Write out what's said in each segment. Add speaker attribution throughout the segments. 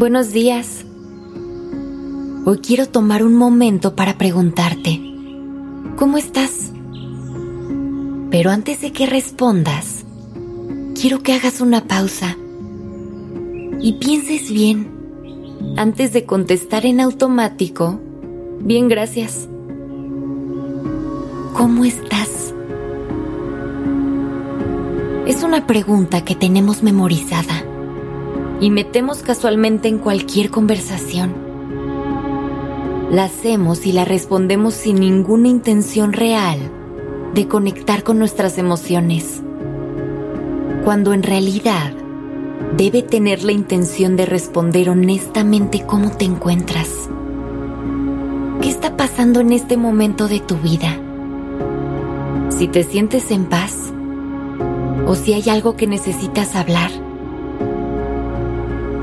Speaker 1: Buenos días. Hoy quiero tomar un momento para preguntarte, ¿cómo estás? Pero antes de que respondas, quiero que hagas una pausa y pienses bien antes de contestar en automático. Bien, gracias. ¿Cómo estás? Es una pregunta que tenemos memorizada y metemos casualmente en cualquier conversación. La hacemos y la respondemos sin ninguna intención real de conectar con nuestras emociones, cuando en realidad debe tener la intención de responder honestamente cómo te encuentras. ¿Qué está pasando en este momento de tu vida? Si te sientes en paz o si hay algo que necesitas hablar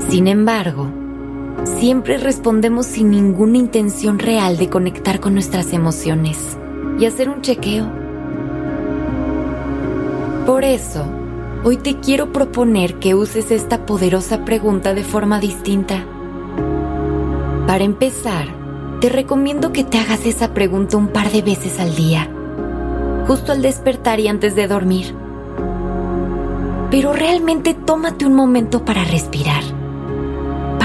Speaker 1: sin embargo, siempre respondemos sin ninguna intención real de conectar con nuestras emociones y hacer un chequeo. Por eso, hoy te quiero proponer que uses esta poderosa pregunta de forma distinta. Para empezar, te recomiendo que te hagas esa pregunta un par de veces al día, justo al despertar y antes de dormir. Pero realmente tómate un momento para respirar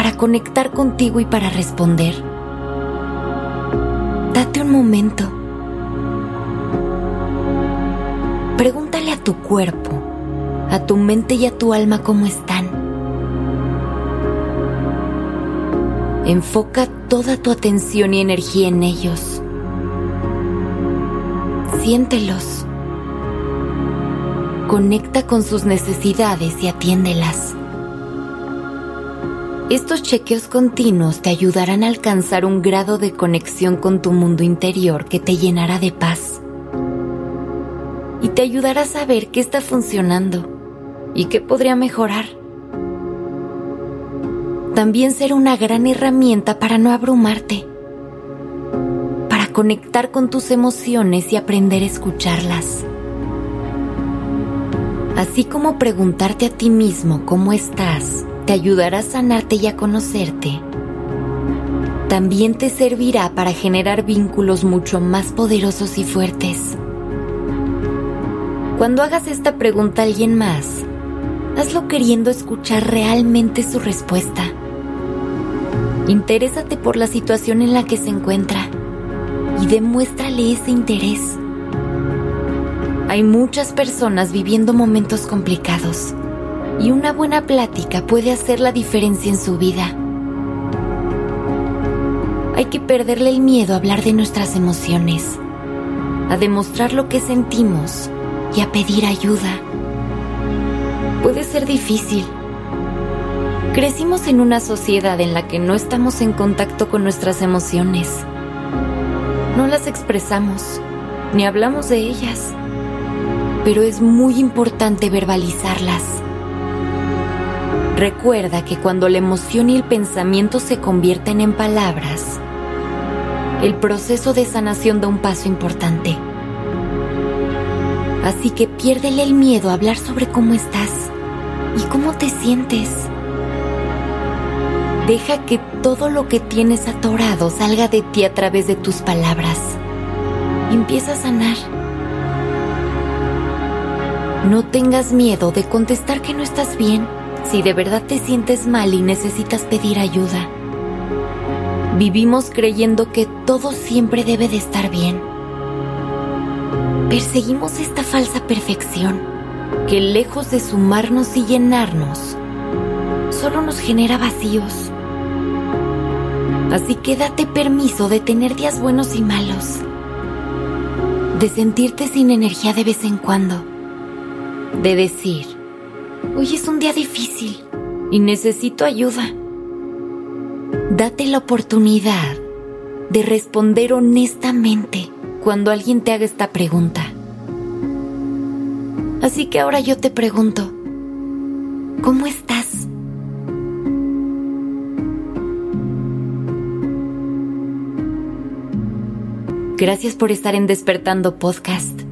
Speaker 1: para conectar contigo y para responder. Date un momento. Pregúntale a tu cuerpo, a tu mente y a tu alma cómo están. Enfoca toda tu atención y energía en ellos. Siéntelos. Conecta con sus necesidades y atiéndelas. Estos chequeos continuos te ayudarán a alcanzar un grado de conexión con tu mundo interior que te llenará de paz. Y te ayudará a saber qué está funcionando y qué podría mejorar. También será una gran herramienta para no abrumarte, para conectar con tus emociones y aprender a escucharlas. Así como preguntarte a ti mismo cómo estás te ayudará a sanarte y a conocerte. También te servirá para generar vínculos mucho más poderosos y fuertes. Cuando hagas esta pregunta a alguien más, hazlo queriendo escuchar realmente su respuesta. Interésate por la situación en la que se encuentra y demuéstrale ese interés. Hay muchas personas viviendo momentos complicados y una buena plática puede hacer la diferencia en su vida. Hay que perderle el miedo a hablar de nuestras emociones, a demostrar lo que sentimos y a pedir ayuda. Puede ser difícil. Crecimos en una sociedad en la que no estamos en contacto con nuestras emociones. No las expresamos, ni hablamos de ellas. Pero es muy importante verbalizarlas Recuerda que cuando la emoción y el pensamiento se convierten en palabras, el proceso de sanación da un paso importante. Así que piérdele el miedo a hablar sobre cómo estás y cómo te sientes. Deja que todo lo que tienes atorado salga de ti a través de tus palabras. Empieza a sanar. No tengas miedo de contestar que no estás bien si de verdad te sientes mal y necesitas pedir ayuda. Vivimos creyendo que todo siempre debe de estar bien. Perseguimos esta falsa perfección que lejos de sumarnos y llenarnos, solo nos genera vacíos. Así que date permiso de tener días buenos y malos, de sentirte sin energía de vez en cuando, de decir, Hoy es un día difícil y necesito ayuda. Date la oportunidad de responder honestamente cuando alguien te haga esta pregunta. Así que ahora yo te pregunto, ¿cómo estás? Gracias por estar en Despertando Podcast.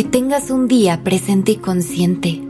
Speaker 1: Que tengas un día presente y consciente.